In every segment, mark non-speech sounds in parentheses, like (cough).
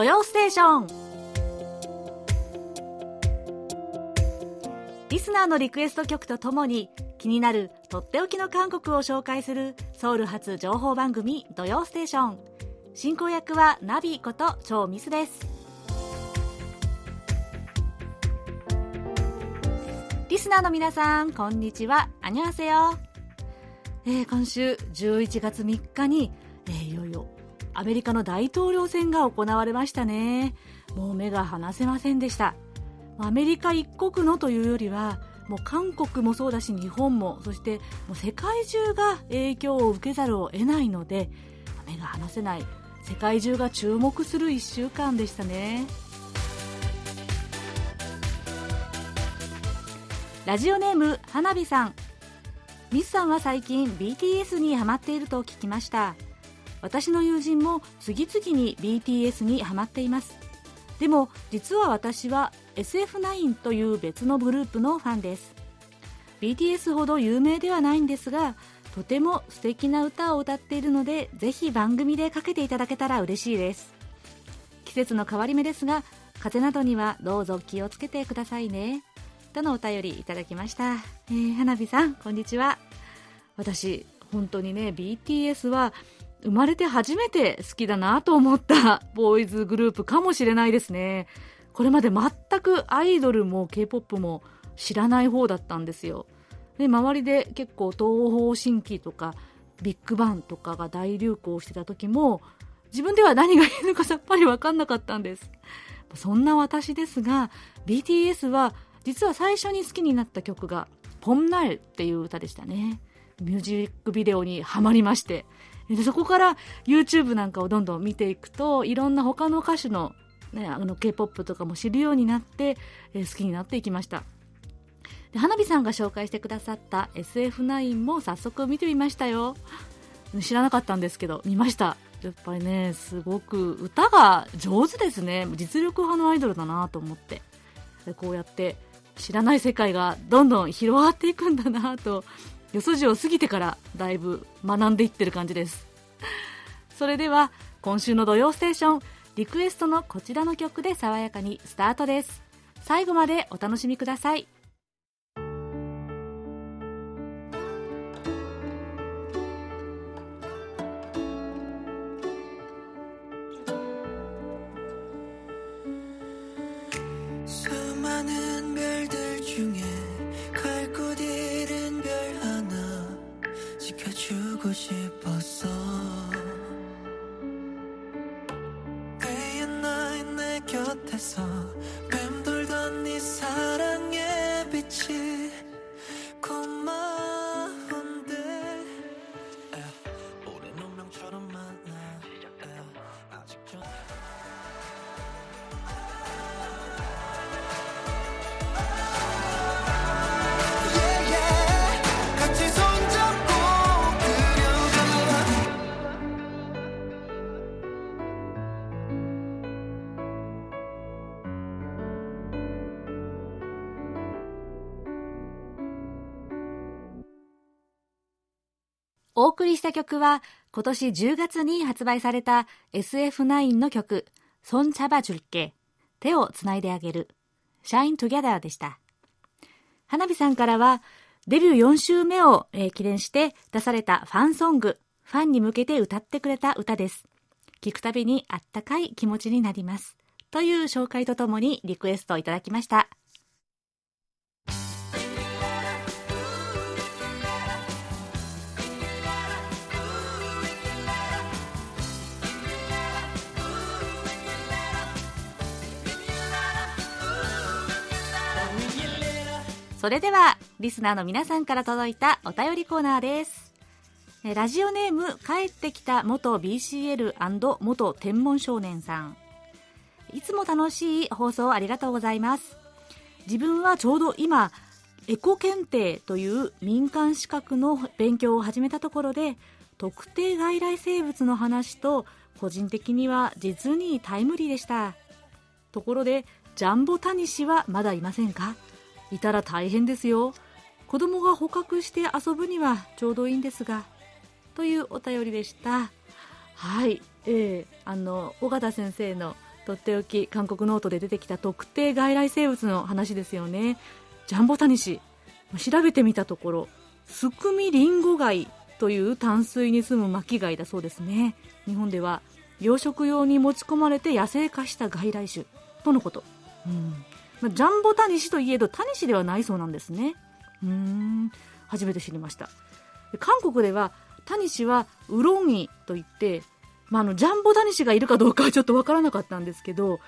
土曜ステーション」リスナーのリクエスト曲とともに気になるとっておきの韓国を紹介するソウル発情報番組「土曜ステーション」進行役はナビこと超ミスです。リスナーの皆さんこんにちは。アニョハセヨ、えー、今週11月3日に、えー、いよいよアメリカの大統領選が行われましたね。もう目が離せませんでした。アメリカ一国のというよりはもう韓国もそうだし日本もそしてもう世界中が影響を受けざるを得ないので目が離せない。世界中が注目する1週間でしたね。ラジオネーム花火さん。ミスさんは最近 BTS にハマっていると聞きました。私の友人も次々に BTS にハマっています。でも実は私は SF9 という別のグループのファンです。BTS ほど有名ではないんですがとても素敵な歌を歌っているのでぜひ番組でかけていただけたら嬉しいです。季節の変わり目ですが風邪などにはどうぞ気をつけてくださいね。とのお便りいただきました、えー、花火さんこんにちは。私本当にね BTS は生まれて初めて好きだなと思ったボーイズグループかもしれないですね。これまで全くアイドルも K-POP も知らない方だったんですよ。で周りで結構東方神起とかビッグバンとかが大流行してた時も自分では何がいいのかさっぱり分かんなかったんです。そんな私ですが BTS は実は最初に好きになった曲が「ポンナエ」っていう歌でしたね。ミュージックビデオにはまりまして。でそこから YouTube なんかをどんどん見ていくといろんな他の歌手の,、ね、あの K-POP とかも知るようになって、えー、好きになっていきました。で花火さんが紹介してくださった SF9 も早速見てみましたよ。知らなかったんですけど見ました。やっぱりねすごく歌が上手ですね。実力派のアイドルだなと思って。でこうやって知らない世界がどんどん広がっていくんだなとよそじを過ぎてからだいぶ学んでいってる感じです。(laughs) それでは今週の「土曜ステーション」リクエストのこちらの曲で爽やかにスタートです。最後までお楽しみください。した曲は、今年10月に発売された SF9 の曲、ソンチャバジュッケ、手をつないであげる、シャイントギャダーでした。花火さんからは、デビュー4週目を、えー、記念して出されたファンソング、ファンに向けて歌ってくれた歌です。聞くたびにあったかい気持ちになります。という紹介とともにリクエストをいただきました。それではリスナーの皆さんから届いたお便りコーナーです。ラジオネーム帰ってきた元 BCL& 元天文少年さん。いつも楽しい放送ありがとうございます。自分はちょうど今エコ検定という民間資格の勉強を始めたところで特定外来生物の話と個人的には実にタイムリーでした。ところでジャンボタニシはまだいませんか？いたら大変ですよ。子供が捕獲して遊ぶにはちょうどいいんですが。というお便りでした。はい、えー、あの尾形先生のとっておき韓国ノートで出てきた特定外来生物の話ですよね。ジャンボタニシ。調べてみたところスクミリンゴ貝という淡水に住む巻貝だそうですね。日本では養殖用に持ち込まれて野生化した外来種とのこと、うん。ま、ジャンボタニシといえどタニシではないそうなんですね。うん。初めて知りました。韓国ではタニシはウロンイといって、まあ、あのジャンボタニシがいるかどうかはちょっとわからなかったんですけど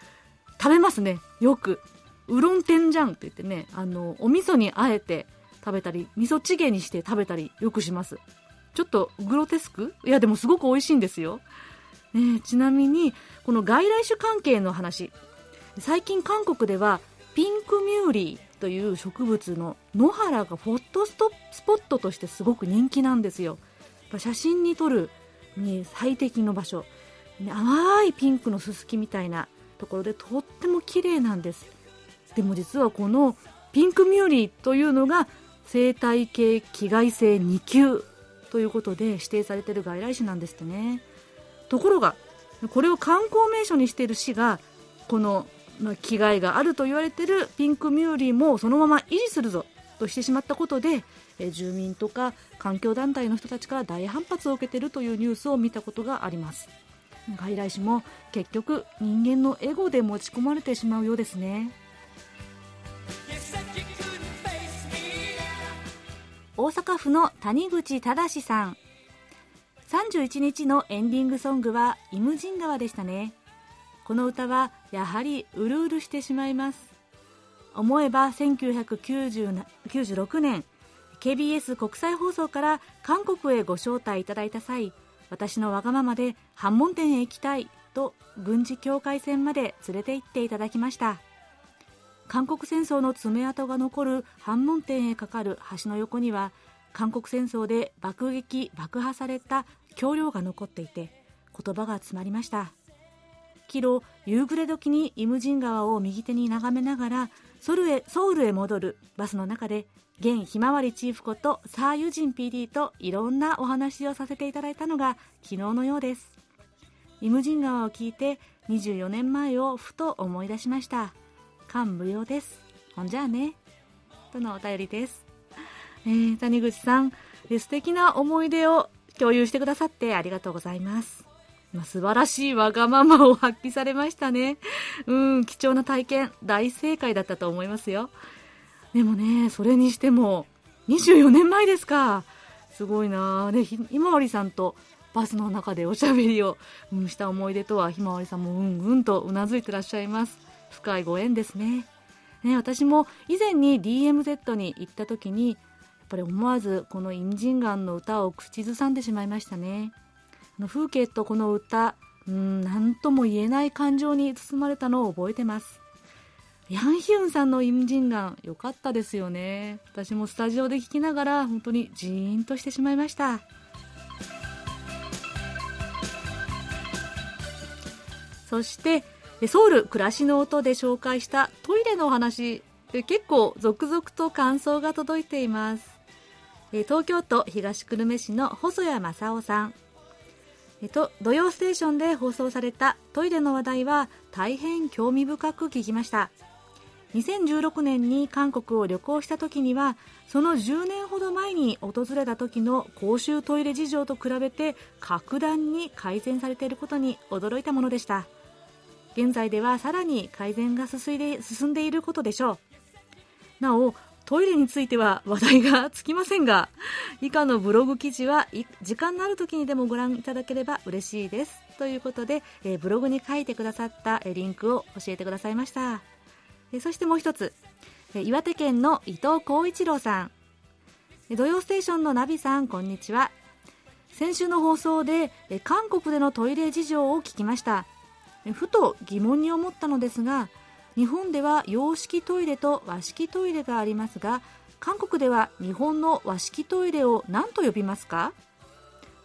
食べますね。よく。ウロンテンジャンって言ってねあのお味噌にあえて食べたり味噌チゲにして食べたりよくします。ちょっとグロテスク？いやでもすごく美味しいんですよ、ね、ちなみにこの外来種関係の話。最近韓国ではピンクミューリーという植物の野原がフォトストスポットとしてすごく人気なんですよ。写真に撮るに最適の場所、淡いピンクのすすきみたいなところでとっても綺麗なんです。でも実はこのピンクミューリーというのが生態系危害性2級ということで指定されてる外来種なんですってね。ところがこれを観光名所にしている市がこの危害があると言われているピンクミューリーもそのまま維持するぞとしてしまったことでえ住民とか環境団体の人たちから大反発を受けているというニュースを見たことがあります。外来種も結局人間のエゴで持ち込まれてしまうようですね。大阪府の谷口忠さん。31日のエンディングソングはイムジン川でしたね。この歌はやはりうるうるしてしまいます。思えば1996年 KBS 国際放送から韓国へご招待いただいた際私のわがままで反門店へ行きたいと軍事境界線まで連れて行っていただきました。韓国戦争の爪痕が残る反門店へかかる橋の横には韓国戦争で爆撃爆破された橋梁が残っていて言葉が詰まりました。キロ夕暮れ時にイムジン川を右手に眺めながらソルへソウルへ戻るバスの中で現ひまわりチーフことサーユジン PD といろんなお話をさせていただいたのが昨日のようです。イムジン川を聞いて24年前をふと思い出しました。感無量です。ほんじゃあね。とのお便りです、えー、谷口さん素敵な思い出を共有してくださってありがとうございます。まあ、素晴らしいわがままを発揮されましたね。うん、貴重な体験、大正解だったと思いますよ。でもね、それにしても、24年前ですか。すごいなで、ひまわりさんとバスの中でおしゃべりを、した思い出とは、ひまわりさんもうんうんとうなずいてらっしゃいます。深いご縁ですね。ね、私も以前に DMZ に行った時に、やっぱり思わずこのインジンガンの歌を口ずさんでしまいましたね。の風景とこの歌、うん、なんとも言えない感情に包まれたのを覚えてます。ヤンヒュンさんのイムジンガン、良かったですよね。私もスタジオで聴きながら、本当にジーンとしてしまいました。そして、ソウル暮らしの音で紹介したトイレのお話、結構続々と感想が届いています。東京都東久留米市の細谷正夫さん。えっと、土曜ステーションで放送されたトイレの話題は大変興味深く聞きました。2016年に韓国を旅行した時にはその10年ほど前に訪れた時の公衆トイレ事情と比べて格段に改善されていることに驚いたものでした。現在ではさらに改善が進んでいることでしょう。なおトイレについては話題がつきませんが、以下のブログ記事は時間のある時にでもご覧いただければ嬉しいです。ということで、えブログに書いてくださったリンクを教えてくださいました。えそしてもう一つ、岩手県の伊藤浩一郎さん。土曜ステーションのナビさん、こんにちは。先週の放送で韓国でのトイレ事情を聞きました。ふと疑問に思ったのですが、日本では洋式トイレと和式トイレがありますが韓国では日本の和式トイレを何と呼びますか？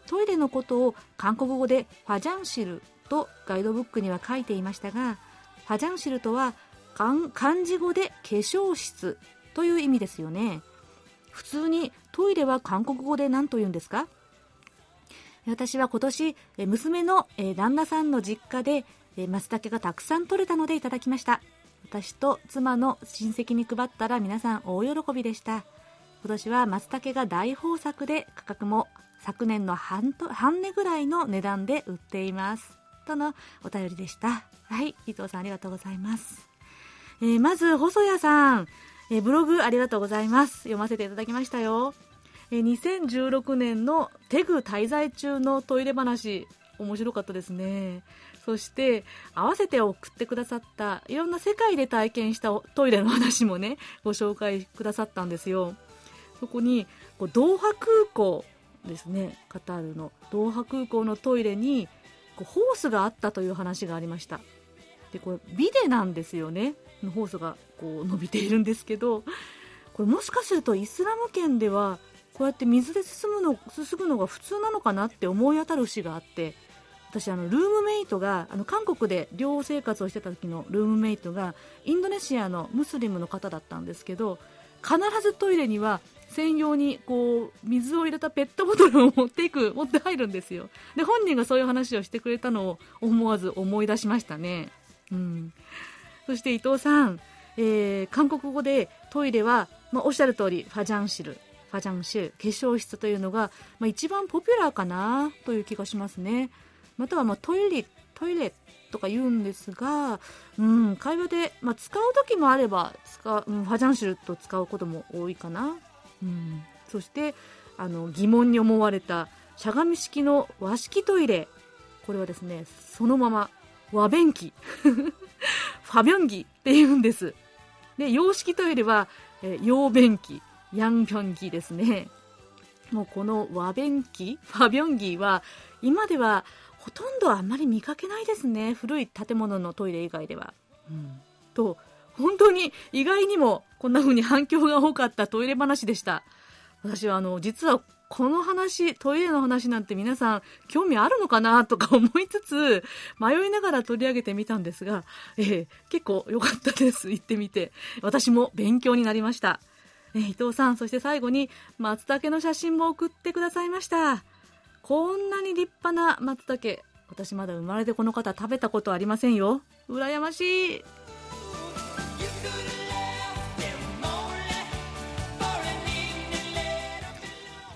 トイレのことを韓国語でファジャンシルとガイドブックには書いていましたがファジャンシルとは漢字語で化粧室という意味ですよね。普通にトイレは韓国語で何と言うんですか？私は今年娘の旦那さんの実家でえー、松茸がたくさん取れたのでいただきました。私と妻の親戚に配ったら皆さん大喜びでした。今年は松茸が大豊作で価格も昨年の半と半値ぐらいの値段で売っています。とのお便りでした。はい伊藤さんありがとうございます、えー、まず細谷さん、えー、ブログありがとうございます。読ませていただきましたよ、え、2016年のテグ滞在中のトイレ話。面白かったですね。そして合わせて送ってくださったいろんな世界で体験したトイレの話もねご紹介くださったんですよ。そこにこうドーハ空港ですね。カタールのドーハ空港のトイレにこうホースがあったという話がありました。でこれビデなんですよね。ホースがこう伸びているんですけどこれもしかするとイスラム圏ではこうやって水で進むのすすぐのが普通なのかなって思い当たる節があって私あのルームメイトがあの韓国で寮生活をしてた時のルームメイトがインドネシアのムスリムの方だったんですけど必ずトイレには専用にこう水を入れたペットボトルを持っていく持って入るんですよ。で本人がそういう話をしてくれたのを思わず思い出しましたね、うん、そして伊藤さん、えー、韓国語でトイレは、まあ、おっしゃる通りファジャンシル。ファジャンシル化粧室というのが、まあ、一番ポピュラーかなという気がしますね。またはまあトイレトイレとか言うんですが、うん、会話で、まあ、使う時もあれば使う、うん、ファジャンシルと使うことも多いかな、うん、そしてあの疑問に思われたしゃがみ式の和式トイレ。これはですねそのまま和便器。(laughs) ファビョンギって言うんです。で洋式トイレは、え洋便器。ヤンピョンギですね。もうこの和便器ファビョンギは今ではほとんどあんまり見かけないですね。古い建物のトイレ以外では。うん、と本当に意外にもこんな風に反響が多かったトイレ話でした。私はあの実はこの話トイレの話なんて皆さん興味あるのかなとか思いつつ迷いながら取り上げてみたんですが、えー、結構良かったです。行ってみて。私も勉強になりました、えー、伊藤さんそして最後に松茸の写真も送ってくださいましたこんなに立派な松茸私まだ生まれてこの方食べたことありませんよ。羨ましい。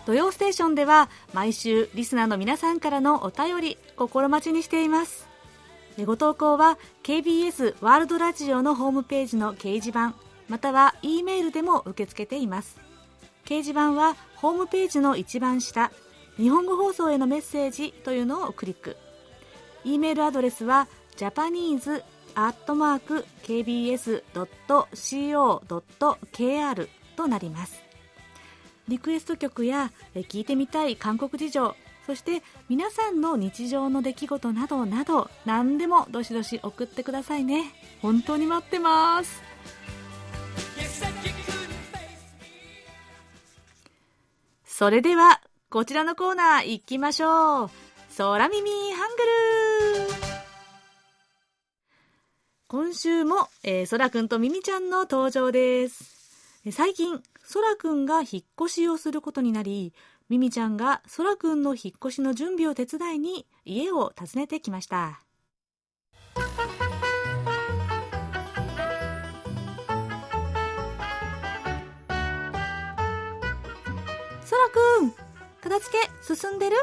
土曜ステーションでは毎週リスナーの皆さんからのお便り心待ちにしています。ご投稿は KBS ワールドラジオのホームページの掲示板または E メールでも受け付けています。掲示板はホームページの一番下日本語放送へのメッセージというのをクリック。e メールアドレスは japanese.kbs.co.kr となります。リクエスト曲や聞いてみたい韓国事情そして皆さんの日常の出来事などなど何でもどしどし送ってくださいね。本当に待ってます。それではこちらのコーナー行きましょう。空耳ハングル今週も、えー、そらくんとみみちゃんの登場です。最近、そらくんが引っ越しをすることになり、みみちゃんがそらくんの引っ越しの準備を手伝いに家を訪ねてきました。そらくん、片付け進んでる？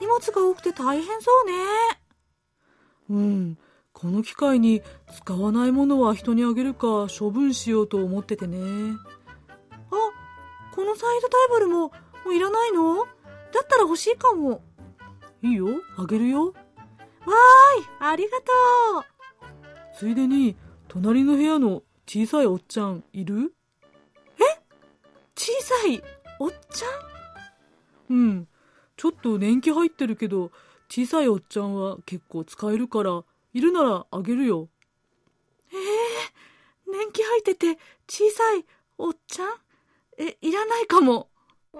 荷物が多くて大変そうね。うん。この機会に使わないものは人にあげるか処分しようと思っててね。あ、このサイドテーブルももういらないの？だったら欲しいかも。いいよ、あげるよ。わーい、ありがとう。ついでに、隣の部屋の小さいおっちゃんいる？え？小さいおっちゃん？うん。ちょっと年季入ってるけど、小さいおっちゃんは結構使えるから、いるならあげるよ。ええー、年季入ってて小さいおっちゃん？え、いらないかも。(laughs)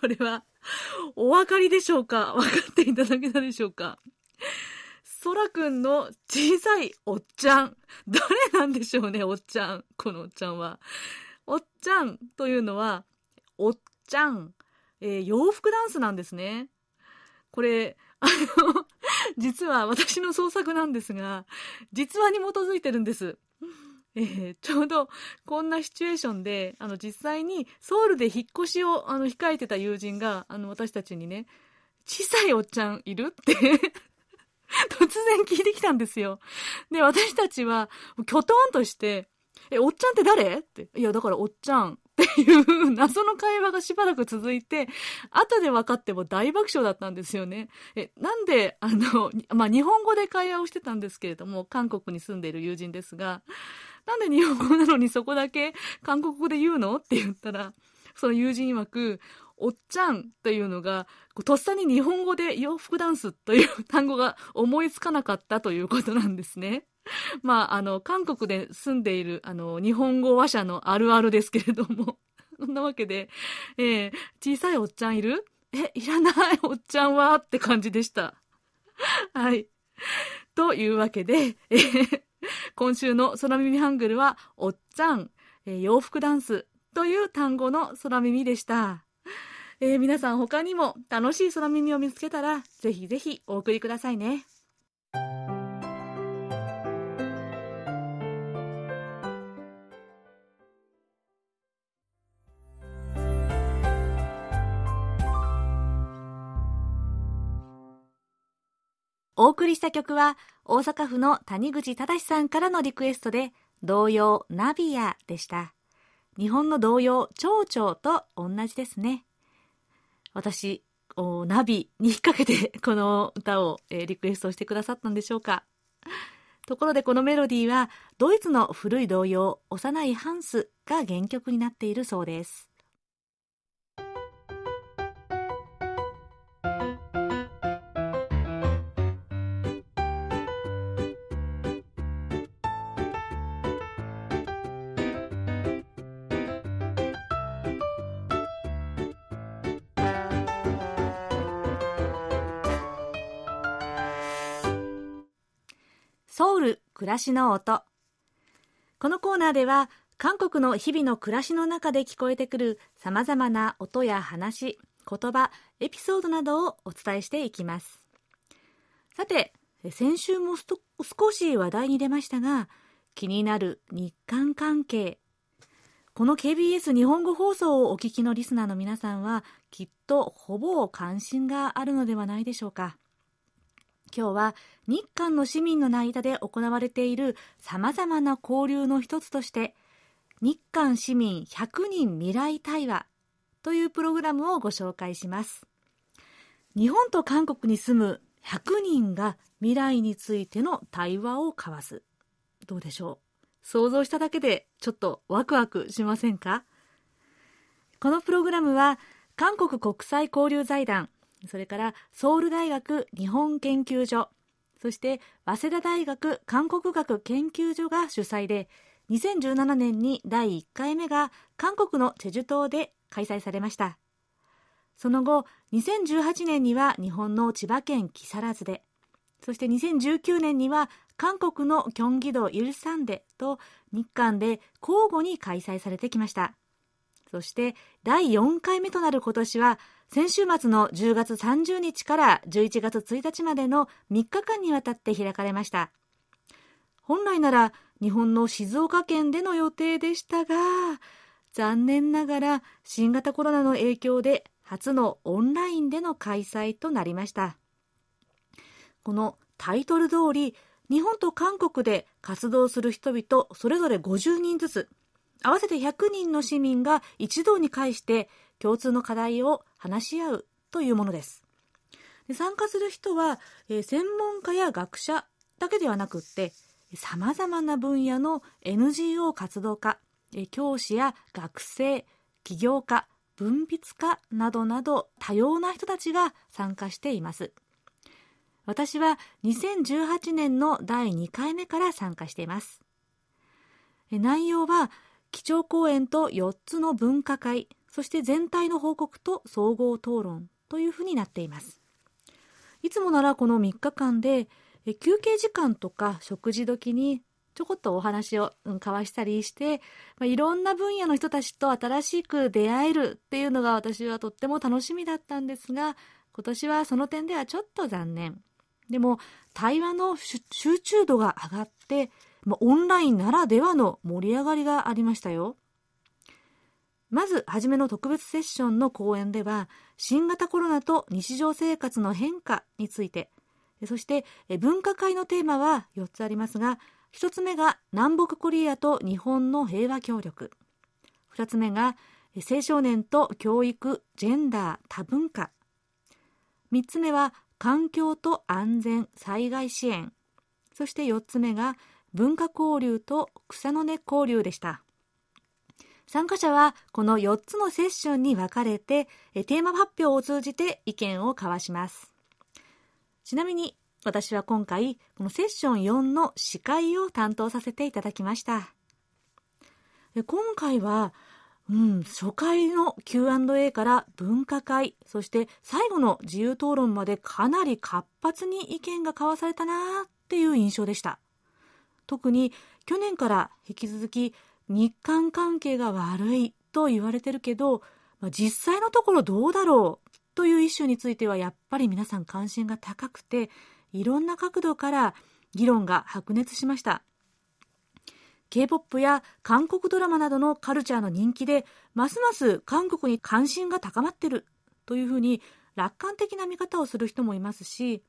これは、お分かりでしょうか？分かっていただけたでしょうか？そらくんの小さいおっちゃん。誰なんでしょうね、おっちゃん。このおっちゃんは。おっちゃんというのは、おっちゃん、えー、洋服ダンスなんですね。これ、あの、(laughs) 実は私の創作なんですが、実話に基づいてるんです。えー、ちょうどこんなシチュエーションで、あの、実際にソウルで引っ越しを、あの、控えてた友人が、あの、私たちにね、小さいおっちゃんいる？って (laughs) 突然聞いてきたんですよ。で、私たちは、きょとんとして、え、おっちゃんって誰？って。いや、だからおっちゃんっていう謎の会話がしばらく続いて、後で分かっても大爆笑だったんですよね。え、なんで、あの、まあ、日本語で会話をしてたんですけれども、韓国に住んでいる友人ですが、なんで日本語なのにそこだけ韓国語で言うの？って言ったら、その友人曰く、おっちゃんというのが、とっさに日本語で洋服ダンスという単語が思いつかなかったということなんですね。(laughs) まあ、あの、韓国で住んでいる、あの、日本語話者のあるあるですけれども。(laughs) そんなわけで、えー、小さいおっちゃんいる？え、いらないおっちゃんは？って感じでした。(laughs) はい。というわけで、えー、今週の空耳ハングルは、おっちゃん、えー、洋服ダンスという単語の空耳でした。えー、皆さん他にも楽しい空耳を見つけたら、ぜひぜひお送りくださいね。お送りした曲は大阪府の谷口正さんからのリクエストで童謡ナビアでした。日本の童謡蝶々と同じですね。私、ナビに引っ掛けて (laughs) この歌を、えー、リクエストしてくださったんでしょうか。ところでこのメロディーはドイツの古い童謡幼いハンスが原曲になっているそうです。ソウル暮らしの音。このコーナーでは韓国の日々の暮らしの中で聞こえてくるさまざまな音や話言葉エピソードなどをお伝えしていきます。さて先週も少し話題に出ましたが気になる日韓関係。この KBS 日本語放送をお聞きのリスナーの皆さんはきっとほぼ関心があるのではないでしょうか。今日は日韓の市民の間で行われている様々な交流の一つとして日韓市民100人未来対話というプログラムをご紹介します。日本と韓国に住む100人が未来についての対話を交わす。どうでしょう？想像しただけでちょっとワクワクしませんか？このプログラムは韓国国際交流財団それからソウル大学日本研究所。そして早稲田大学韓国学研究所が主催で2017年に第1回目が韓国のチェジュ島で開催されました。その後2018年には日本の千葉県木更津で。そして2019年には韓国のキョンギ道イルサンデと日韓で交互に開催されてきました。そして第4回目となる今年は先週末の10月30日から11月1日までの3日間にわたって開かれました。本来なら日本の静岡県での予定でしたが残念ながら新型コロナの影響で初のオンラインでの開催となりました。このタイトル通り日本と韓国で活動する人々それぞれ50人ずつ合わせて100人の市民が一堂に会して共通の課題を話し合うというものです。で参加する人は、えー、専門家や学者だけではなくってさまざまな分野の NGO 活動家、えー、教師や学生起業家文筆家などなど多様な人たちが参加しています。私は2018年の第2回目から参加しています。内容は基調講演と4つの分科会そして全体の報告と総合討論というふうになっていますいつもならこの3日間で休憩時間とか食事時にちょこっとお話を交わしたりして、まあ、いろんな分野の人たちと新しく出会えるっていうのが私はとっても楽しみだったんですが、今年はその点ではちょっと残念。でも、対話の集中度が上がって、まあ、オンラインならではの盛り上がりがありましたよ。まず、はじめの特別セッションの講演では、新型コロナと日常生活の変化について、そして分科会のテーマは4つありますが、1つ目が南北コリアと日本の平和協力。2つ目が青少年と教育、ジェンダー、多文化。3つ目は環境と安全、災害支援。そして4つ目が文化交流と草の根交流でした。参加者はこの4つのセッションに分かれてテーマ発表を通じて意見を交わします。ちなみに私は今回このセッション4の司会を担当させていただきました。今回は、うん、初回の Q&A から分科会、そして最後の自由討論までかなり活発に意見が交わされたなっていう印象でした。特に去年から引き続き日韓関係が悪いと言われてるけど、まあ、実際のところどうだろうというイシューについてはやっぱり皆さん関心が高くて、いろんな角度から議論が白熱しました。K-POP や韓国ドラマなどのカルチャーの人気で、ますます韓国に関心が高まってるというふうに楽観的な見方をする人もいますし、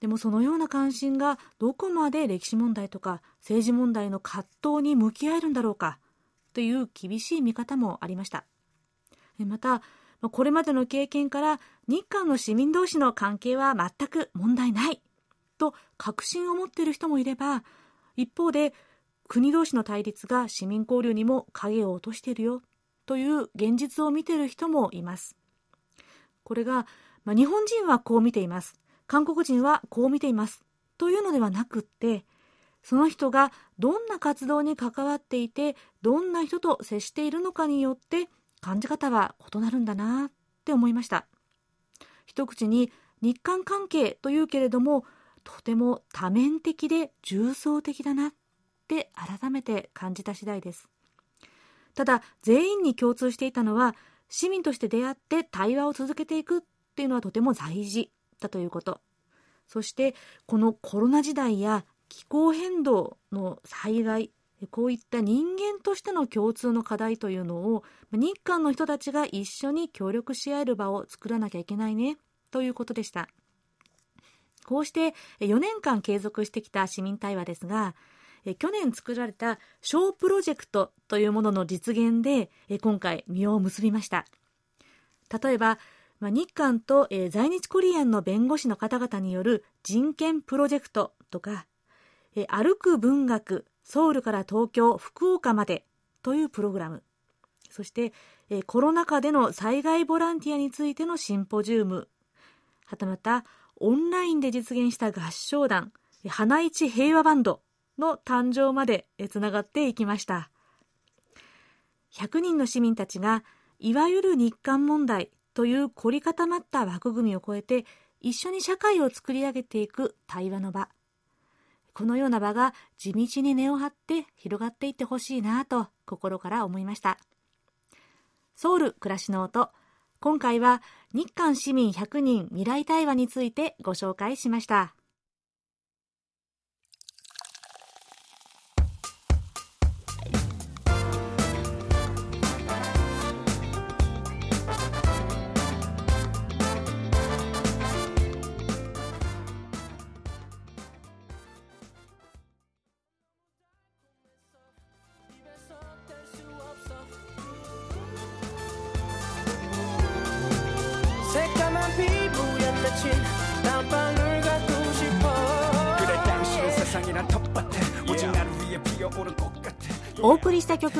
でもそのような関心がどこまで歴史問題とか政治問題の葛藤に向き合えるんだろうかという厳しい見方もありました。また、これまでの経験から日韓の市民同士の関係は全く問題ないと確信を持っている人もいれば、一方で国同士の対立が市民交流にも影を落としているよという現実を見ている人もいます。これが、まあ、日本人はこう見ています。韓国人はこう見ています。というのではなくってその人がどんな活動に関わっていてどんな人と接しているのかによって感じ方は異なるんだなって思いました。一口に日韓関係というけれどもとても多面的で重層的だなって改めて感じた次第です。ただ全員に共通していたのは市民として出会って対話を続けていくっていうのはとても大事。だということ。そしてこのコロナ時代や気候変動の災害、こういった人間としての共通の課題というのを日韓の人たちが一緒に協力し合える場を作らなきゃいけないねということでした。こうして4年間継続してきた市民対話ですが、去年作られた小プロジェクトというものの実現で今回実を結びました。例えばまあ、日韓と、えー、在日コリアンの弁護士の方々による人権プロジェクトとか、えー、歩く文学ソウルから東京福岡までというプログラム。そして、えー、コロナ禍での災害ボランティアについてのシンポジウム。はたまたオンラインで実現した合唱団花市平和バンドの誕生までつながっていきました。100人の市民たちがいわゆる日韓問題という凝り固まった枠組みを超えて一緒に社会を作り上げていく対話の場。このような場が地道に根を張って広がっていってほしいなと心から思いました。ソウル暮らしの音。今回は日韓市民100人未来対話についてご紹介しました。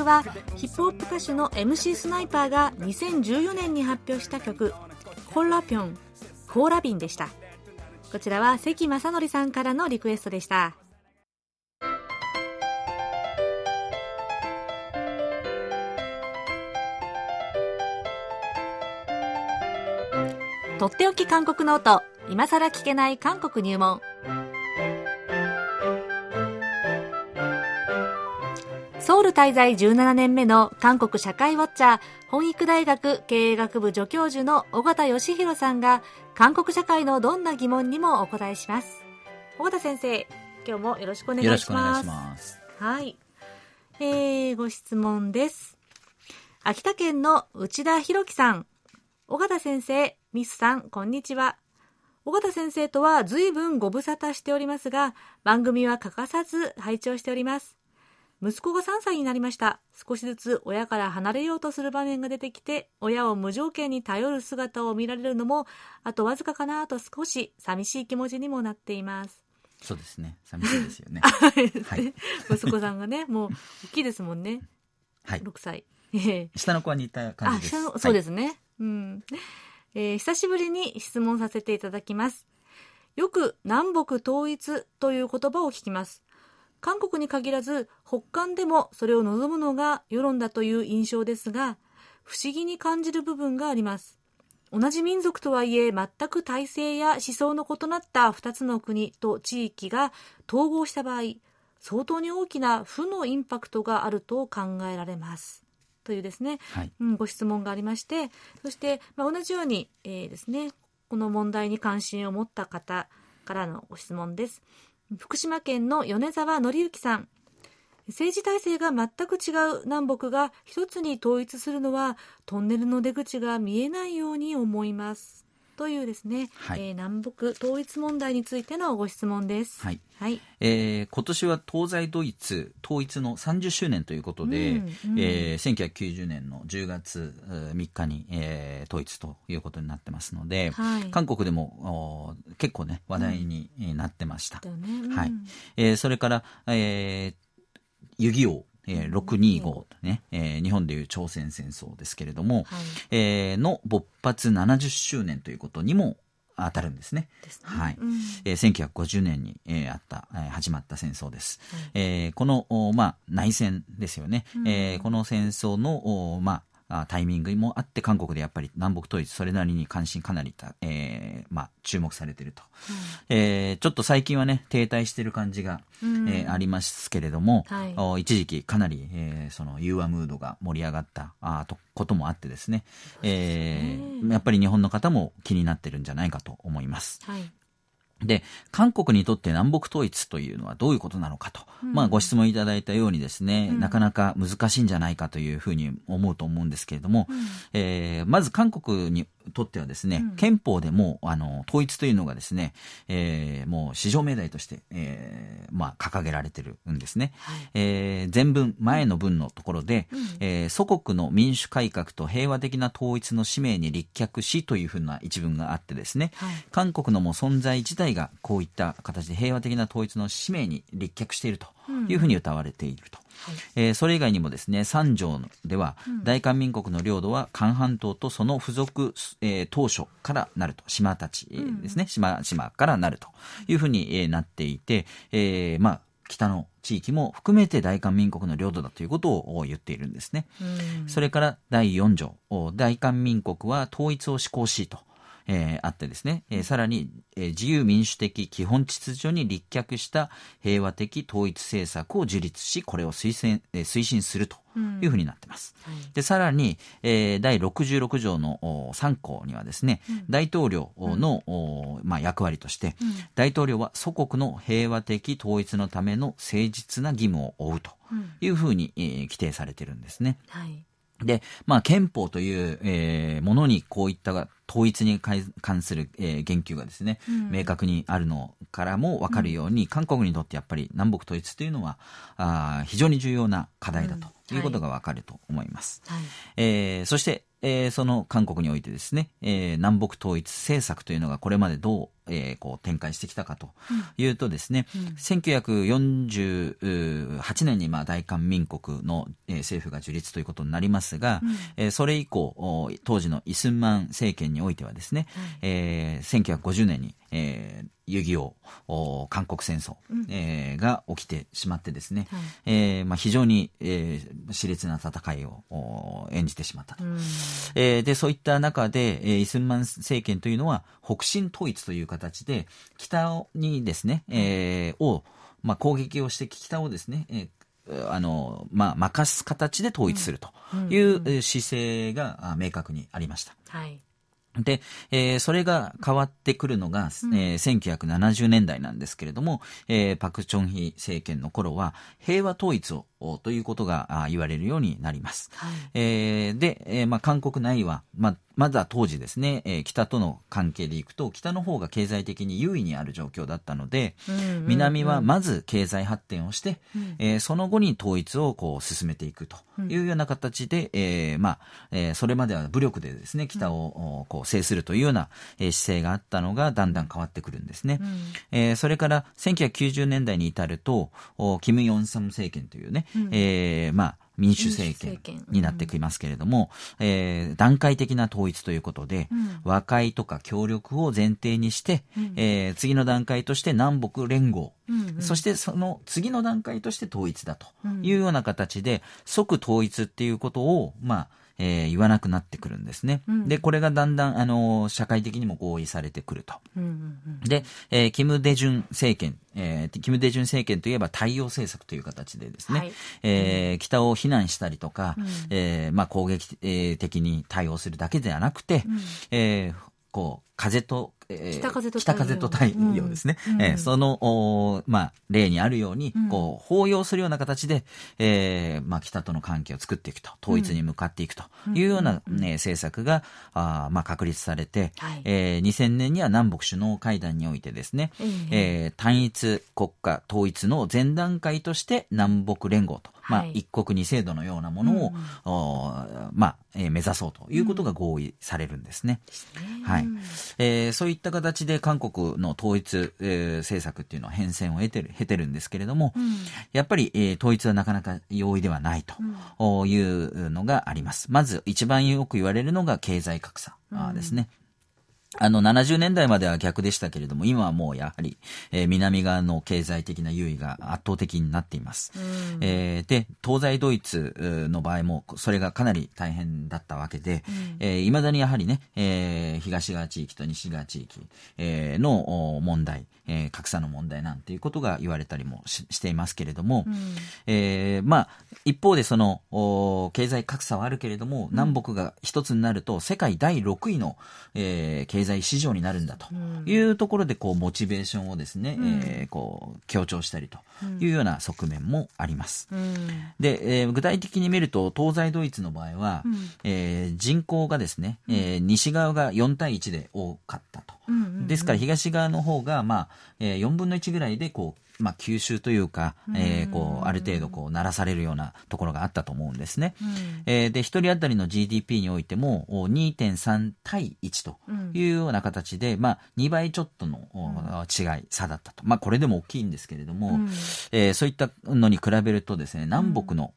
はヒップホップ歌手の MC スナイパーが2014年に発表した曲「コラピョン」「コーラビン」でした。こちらは関正則さんからのリクエストでした。とっておき韓国ノート今さら聞けない韓国入門。ソウル滞在17年目の韓国社会ウォッチャー本育大学経営学部助教授の尾形義弘さんが韓国社会のどんな疑問にもお答えします。尾形先生今日もよろしくお願いします。はい。えー、ご質問です。秋田県の内田博樹さん。尾形先生ミスさんこんにちは。尾形先生とは随分ご無沙汰しておりますが番組は欠かさず拝聴しております息子が3歳になりました。少しずつ親から離れようとする場面が出てきて、親を無条件に頼る姿を見られるのも、あとわずかかなと少し寂しい気持ちにもなっています。そうですね。寂しいですよね。(laughs) はい。息子さんがね、もう大きいですもんね。はい。6歳。(laughs) 下の子は似た感じです。あ、そうですね。はい、うん。えー、久しぶりに質問させていただきます。よく南北統一という言葉を聞きます。韓国に限らず北韓でもそれを望むのが世論だという印象ですが不思議に感じる部分があります。同じ民族とはいえ全く体制や思想の異なった2つの国と地域が統合した場合相当に大きな負のインパクトがあると考えられます。というですね、はい、うん、ご質問がありましてそして、まあ、同じように、えー、ですねこの問題に関心を持った方からのご質問です福島県の米沢紀之さん。政治体制が全く違う南北が一つに統一するのはトンネルの出口が見えないように思います。というですね、はい、えー、南北統一問題についてのご質問です。はい。はい、えー、今年は東西ドイツ統一の30周年ということで、うんうん、えー、1990年の10月3日に、えー、統一ということになってますので、はい、韓国でも結構ね話題になってました。うん、はい。えー、それから、えー、遊戯王えー、625ね、えー、日本でいう朝鮮戦争ですけれども、はい、えー、の勃発70周年ということにも当たるんですね。ですねはい。うん、えー、1950年に、えー、あった、えー、始まった戦争です。はい、えー、この、まあ、内戦ですよね。うん、えー、この戦争の、まあ、タイミングもあって韓国でやっぱり南北統一それなりに関心かなりた、えーまあ、注目されていると、うん、えー、ちょっと最近はね停滞している感じが、うん、えー、ありますけれども、はい、一時期かなり、えー、その融和ムードが盛り上がったあとこともあってですね、えー、やっぱり日本の方も気になってるんじゃないかと思います。はいで、韓国にとって南北統一というのはどういうことなのかと、うん、まあご質問いただいたようにですね、うん、なかなか難しいんじゃないかというふうに思うと思うんですけれども、うん、えー、まず韓国にとってはですね、うん、憲法でもあの統一というのがですね、えー、もう至上命題として、えー、まあ掲げられてるんですね。はい、えー、前文前の文のところで、うん、えー、祖国の民主改革と平和的な統一の使命に立脚しというふうな一文があってですね、はい、韓国のも存在自体がこういった形で平和的な統一の使命に立脚しているというふうに歌われていると。はい、えー、それ以外にもですね三条では、大韓民国の領土は韓半島とその付属、えー、当初からなると。島たちですね、うん、島島からなるというふうに、えー、なっていて、えー、まあ北の地域も含めて大韓民国の領土だということを言っているんですね。それから第4条、大韓民国は統一を施行しとえー、あってですね、えー、さらに、えー、自由民主的基本秩序に立脚した平和的統一政策を樹立し、これを推薦、えー、推進するというふうになってます。うんはい、で、さらに、えー、第66条の3項にはですね、うん、大統領の、うん、まあ、役割として、大統領は祖国の平和的統一のための誠実な義務を負うというふうに、えー、規定されてるんですね。はいで、まあ、憲法という、えー、ものにこういった統一に関する、えー、言及がですね、うん、明確にあるのからも分かるように、うん、韓国にとってやっぱり南北統一というのはあ非常に重要な課題だということが分かると思います。はい、えー、そして、えー、その韓国においてですね、えー、南北統一政策というのがこれまでどうえー、こう展開してきたかというとですね、うん。うん、1948年にまあ大韓民国の、えー、政府が樹立ということになりますが、うん、えー、それ以降当時のイスンマン政権においてはですね、はい、えー、1950年に、えー、遊戯王韓国戦争、うん、えー、が起きてしまってですね、はい、えー、まあ、非常に、えー、熾烈な戦いを演じてしまったと、うん、えー、でそういった中で、えー、イスンマン政権というのは北進統一という形で北にですね、えー、を、まあ、攻撃をして北をですね、えーあの、まあ、任す形で統一するという姿勢が明確にありました。はい。で、えー、それが変わってくるのが、うん、えー、1970年代なんですけれども、えー、パク・チョンヒ政権の頃は平和統一をということが言われるようになります。はい、えー、で、えーまあ、韓国内は、まあ、まだ当時ですね、えー、北との関係でいくと、北の方が経済的に優位にある状況だったので、うんうんうん、南はまず経済発展をして、うん、えー、その後に統一をこう進めていくというような形で、うん、えー、まあ、えー、それまでは武力でですね、北をこう制するというような、え姿勢があったのがだんだん変わってくるんですね。うん、えー、それから1990年代に至ると、キム・ヨンサム政権というね、うん、えー、まあ、民主政権になってきますけれども、うん、えー、段階的な統一ということで、うん、和解とか協力を前提にして、うん、えー、次の段階として南北連合、うんうん、そしてその次の段階として統一だというような形で、即統一っていうことを、まあ、えー、言わなくなってくるんですね。うん、で、これがだんだん、あの、社会的にも合意されてくると。うんうんうん、で、えー、キム・デジュン政権、えー、キム・デジュン政権といえば太陽政策という形でですね、はい、えー、北を非難したりとか、うん、えー、まあ、攻撃的に対応するだけではなくて、うん、えー、こう、風とえー、北風と太陽。北風と太陽ですね。うん、えー、その、おまあ、例にあるように、こう、包容するような形で、えー、まあ、北との関係を作っていくと、統一に向かっていくというような、ね、政策が、あまあ、確立されて、はい、えー、2000年には南北首脳会談においてですね、えー、単一国家統一の前段階として南北連合と、まあ、一国二制度のようなものを、うん、まあ、えー、目指そうということが合意されるんですね。うん、はい。えー、そういった形で韓国の統一、えー、政策っていうのは変遷を得てる、経てるんですけれども、うん、やっぱり、えー、統一はなかなか容易ではないというのがあります。まず一番よく言われるのが経済格差ですね。あの、70年代までは逆でしたけれども、今はもうやはり、えー、南側の経済的な優位が圧倒的になっています。うん、えー、で、東西ドイツの場合も、それがかなり大変だったわけで、うん、えー、未だにやはりね、えー、東側地域と西側地域、えー、の問題、えー、格差の問題なんていうことが言われたりもしていますけれども、うん、えー、まあ、一方でその、経済格差はあるけれども、南北が一つになると、世界第6位の、えー、経済市場になるんだというところで、こう、モチベーションをですね、うん、えー、こう、強調したりというような側面もあります。うん、で、えー、具体的に見ると、東西ドイツの場合は、うん、えー、人口がですね、えー、西側が4対1で多かったと。ですから東側の方が、まあ、4分の1ぐらいで、こう、まあ、吸収というか、えー、こう、ある程度、こう、鳴らされるようなところがあったと思うんですね。うん、えー、で、一人当たりの GDP においても、2.3対1というような形で、うん、まあ、2倍ちょっとの違い、差だったと。まあ、これでも大きいんですけれども、うん、えー、そういったのに比べるとですね、南北の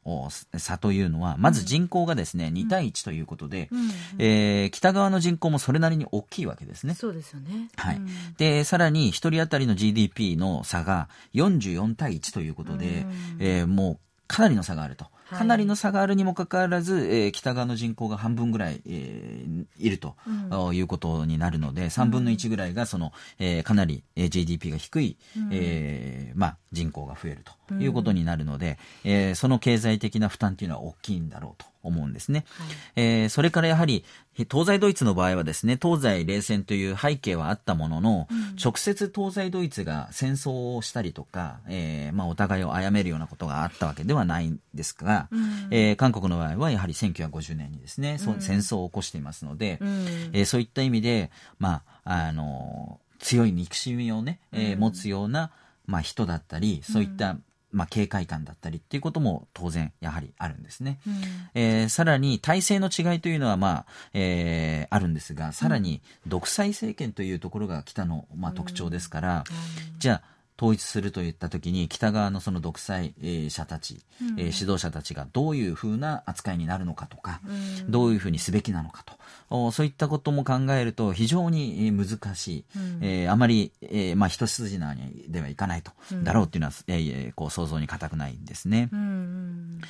差というのは、まず人口がですね、2対1ということで、えー、北側の人口もそれなりに大きいわけですね。そうですよね。はい。で、さらに一人当たりの GDP の差が、44対1ということで、えー、もうかなりの差があると。かなりの差があるにもかかわらず、えー、北側の人口が半分ぐらい、えー、いると、うん、いうことになるので、3分の1ぐらいがその、えー、かなり GDP が低い、うん、えー、まあ、人口が増えるということになるので、うん、えー、その経済的な負担というのは大きいんだろうと思うんですね。はい、えー、それからやはり、東西ドイツの場合はですね、東西冷戦という背景はあったものの、うん、直接東西ドイツが戦争をしたりとか、えー、まあお互いを殺めるようなことがあったわけではないんですが、うん、えー、韓国の場合はやはり1950年にですね、うん、戦争を起こしていますので、うん、えー、そういった意味で、まあ、あの、強い憎しみをね、えー、持つような、まあ、人だったり、そういった、まあ、警戒感だったりっていうことも当然やはりあるんですね。うん、えー、さらに体制の違いというのはまあ、えー、あるんですが、さらに独裁政権というところが北の、まあ、特徴ですから、うん、じゃあ統一するといった時に北側のその独裁者たち、うん、えー、指導者たちがどういうふうな扱いになるのかとか、うん、どういうふうにすべきなのかと。そういったことも考えると非常に難しい、うん、えー、あまり、えー、まあ、一筋縄ではいかないと、だろうっていうのは、えー、こう想像に難くないんですね。うん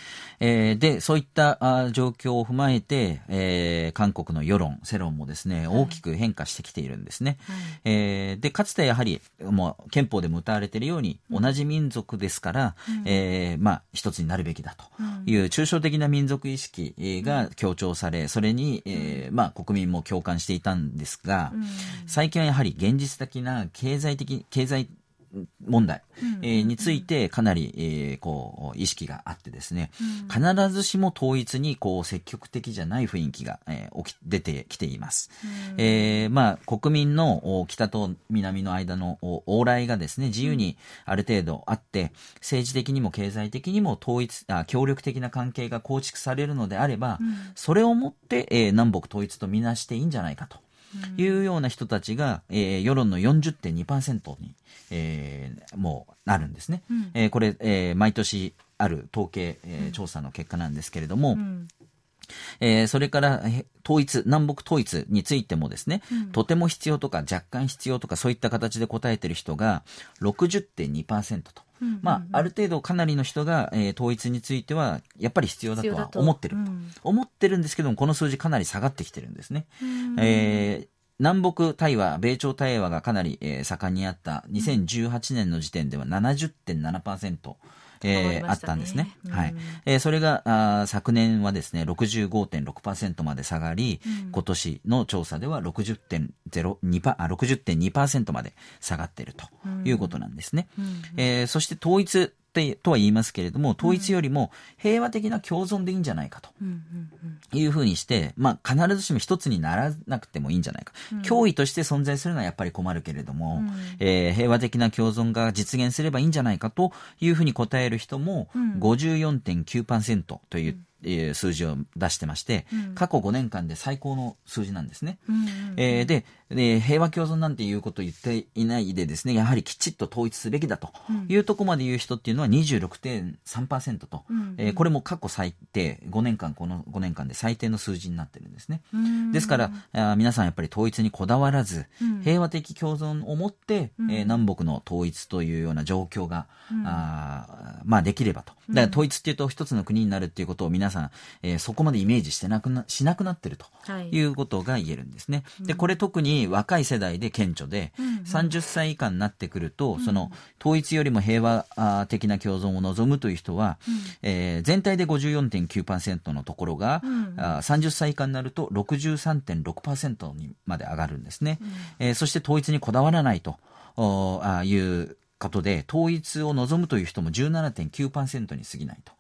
えー、でそういったあ状況を踏まえて、えー、韓国の世論世論もですね大きく変化してきているんですね。はい、えー、でかつてやはりもう憲法でも歌わわれているように、同じ民族ですから、うん、えー、まあ、一つになるべきだという抽象的な民族意識が強調され、それに、えー、まあ、国民も共感していたんですが、最近はやはり現実的な経済的、経済問題、えについてかなり、えー、こう意識があってですね、必ずしも統一にこう積極的じゃない雰囲気が、えー、起き出てきています。えー、まあ国民の北と南の間の往来がですね自由にある程度あって、政治的にも経済的にも統一あ協力的な関係が構築されるのであれば、それをもって、えー、南北統一とみなしていいんじゃないかと。いうような人たちが、えー、世論の40.2%に、えー、もうなるんですね。うん、えー、これ、えー、毎年ある統計、えー、調査の結果なんですけれども、うんえー、それから統一、南北統一についてもですね、うん、とても必要とか若干必要とかそういった形で答えている人が60.2%と。まあ、ある程度かなりの人が、えー、統一についてはやっぱり必要だとは思ってると、うん、思ってるんですけどもこの数字かなり下がってきてるんですね。えー南北対話、米朝対話がかなり、えー、盛んにあった。2018年の時点では70.7%、えー、あったんですね。はい。えー、それがあ昨年はですね、65.6%まで下がり、うん、今年の調査では60.02%あ60.2%まで下がっているということなんですね。うん、えー、そして統一ってとは言いますけれども統一よりも平和的な共存でいいんじゃないかと。いうふうにして、まあ、必ずしも一つにならなくてもいいんじゃないか、うん、脅威として存在するのはやっぱり困るけれども、うん、えー、平和的な共存が実現すればいいんじゃないかというふうに答える人も54.9%という、うん。えー、数字を出してまして、うん、過去5年間で最高の数字なんですね。うんうんうん、えー、でで、平和共存なんていうことを言っていないでですね、やはりきちっと統一すべきだというところまで言う人っていうのは26.3%と、うんうん、えー、これも過去最低、5年間、この5年間で最低の数字になってるんですね。ですから、あ皆さんやっぱり統一にこだわらず、平和的共存をもって、うん、えー、南北の統一というような状況が、うん、あまあできればと。だから統一っていうと一つの国になるっていうことを皆さん、えー、そこまでイメージしてなくな、しなくなってるとい。うことが言えるんですね。はい、で、これ特に若い世代で顕著で、うんうん、30歳以下になってくると、その統一よりも平和的な共存を望むという人は、うん、えー、全体で54.9%のところが、うん、あ30歳以下になると63.6%にまで上がるんですね。うん、えー、そして統一にこだわらないとあいうことで統一を望むという人も17.9%に過ぎないと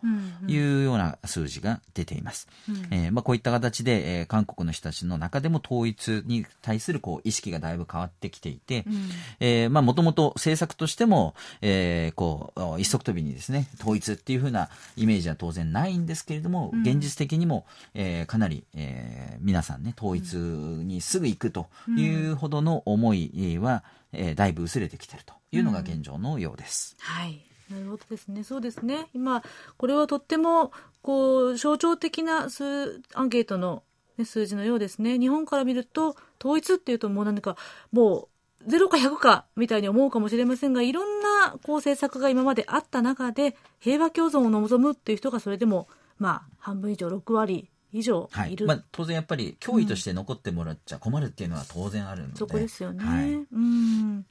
いうような数字が出ています。うん、えー、まあ、こういった形で、えー、韓国の人たちの中でも統一に対するこう意識がだいぶ変わってきていて、うん、えー、まあ、もともと政策としても、えー、こう一足飛びにですね統一っていうふうなイメージは当然ないんですけれども、うん、現実的にも、えー、かなり、えー、皆さんね統一にすぐ行くというほどの思いは、えー、だいぶ薄れてきてるというのが現状のようです。うん、はい。なるほどですね。そうですね。今、これはとっても、こう、象徴的な数、アンケートの、ね、数字のようですね。日本から見ると、統一っていうともう何か、もう、0か100かみたいに思うかもしれませんが、いろんな、こう、政策が今まであった中で、平和共存を望むっていう人がそれでも、まあ、半分以上、6割以上い。る、はいまあ、当然やっぱり脅威として残ってもらっちゃ困るっていうのは当然あるので、うん、そこですよね、はい、うん。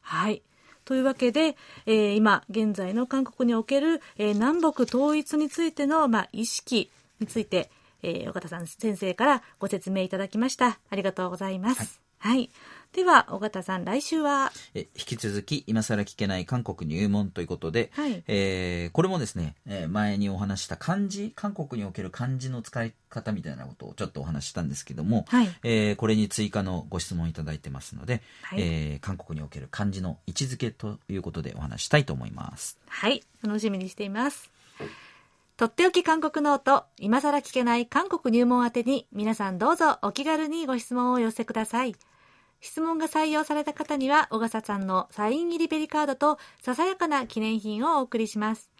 はいというわけで、えー、今現在の韓国における、えー、南北統一についての、まあ、意識について、えー、岡田さん先生からご説明いただきました。ありがとうございます、はい、はいでは、尾形さん、来週は？え引き続き、今更聞けない韓国入門ということで、はい、えー、これもですね、えー、前にお話した漢字、韓国における漢字の使い方みたいなことをちょっとお話したんですけども、はい、えー、これに追加のご質問いただいてますので、はい、えー、韓国における漢字の位置づけということでお話したいと思います。はい、楽しみにしています。とっておき韓国ノート、今更聞けない韓国入門宛てに皆さんどうぞお気軽にご質問を寄せください。質問が採用された方には、小笠さんのサイン入りベリカードと、ささやかな記念品をお送りします。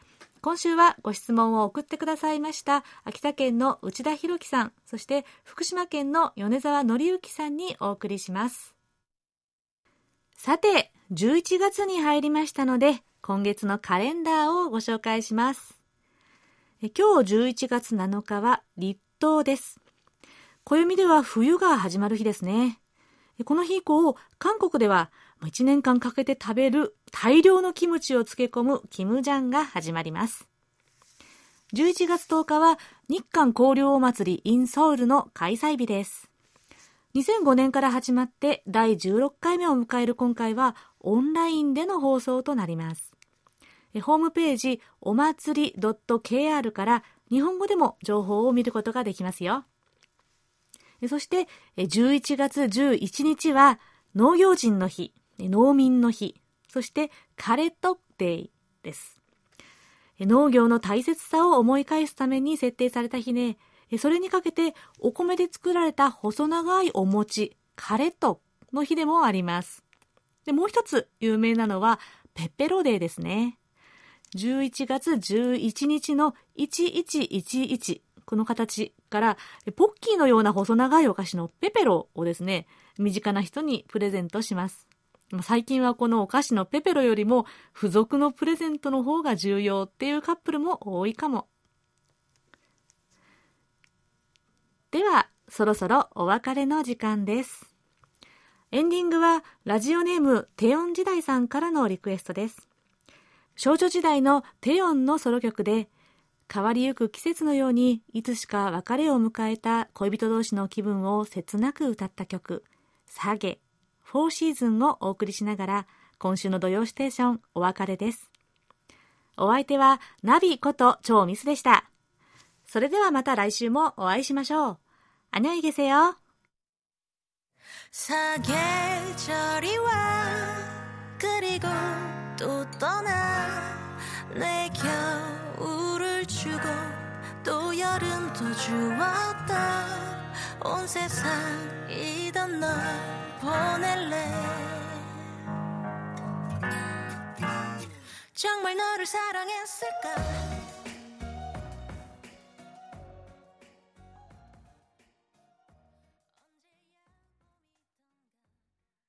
今週はご質問を送ってくださいました、秋田県の内田博樹さん、そして福島県の米沢則之さんにお送りします。さて、11月に入りましたので、今月のカレンダーをご紹介します。今日11月7日は立冬です。暦では冬が始まる日ですね。この日以降、韓国では1年間かけて食べる大量のキムチを漬け込むキムジャンが始まります。11月10日は日韓交流お祭り in ソウルの開催日です。2005年から始まって第16回目を迎える今回はオンラインでの放送となります。ホームページお祭り .kr から日本語でも情報を見ることができますよ。そして11月11日は農業人の日、農民の日、そしてカレットデイです。農業の大切さを思い返すために設定された日ね、それにかけてお米で作られた細長いお餅、カレットの日でもあります。で、もう一つ有名なのはペッペロデーですね。11月11日の1111この形からポッキーのような細長いお菓子のペペロをですね、身近な人にプレゼントします。最近はこのお菓子のペペロよりも付属のプレゼントの方が重要っていうカップルも多いかも。では、そろそろお別れの時間です。エンディングはラジオネームテオン時代さんからのリクエストです。少女時代のテヨンのソロ曲で変わりゆく季節のようにいつしか別れを迎えた恋人同士の気分を切なく歌った曲「サゲ」「フォーシーズン」をお送りしながら今週の土曜ステーションお別れですお相手はナビこと超ミスでしたそれではまた来週もお会いしましょう안녕히계세요사계절이와그리고또 떠나 내 겨울을 주고 또 여름도 주었다. 온 세상이던 널 보낼래. 정말 너를 사랑했을까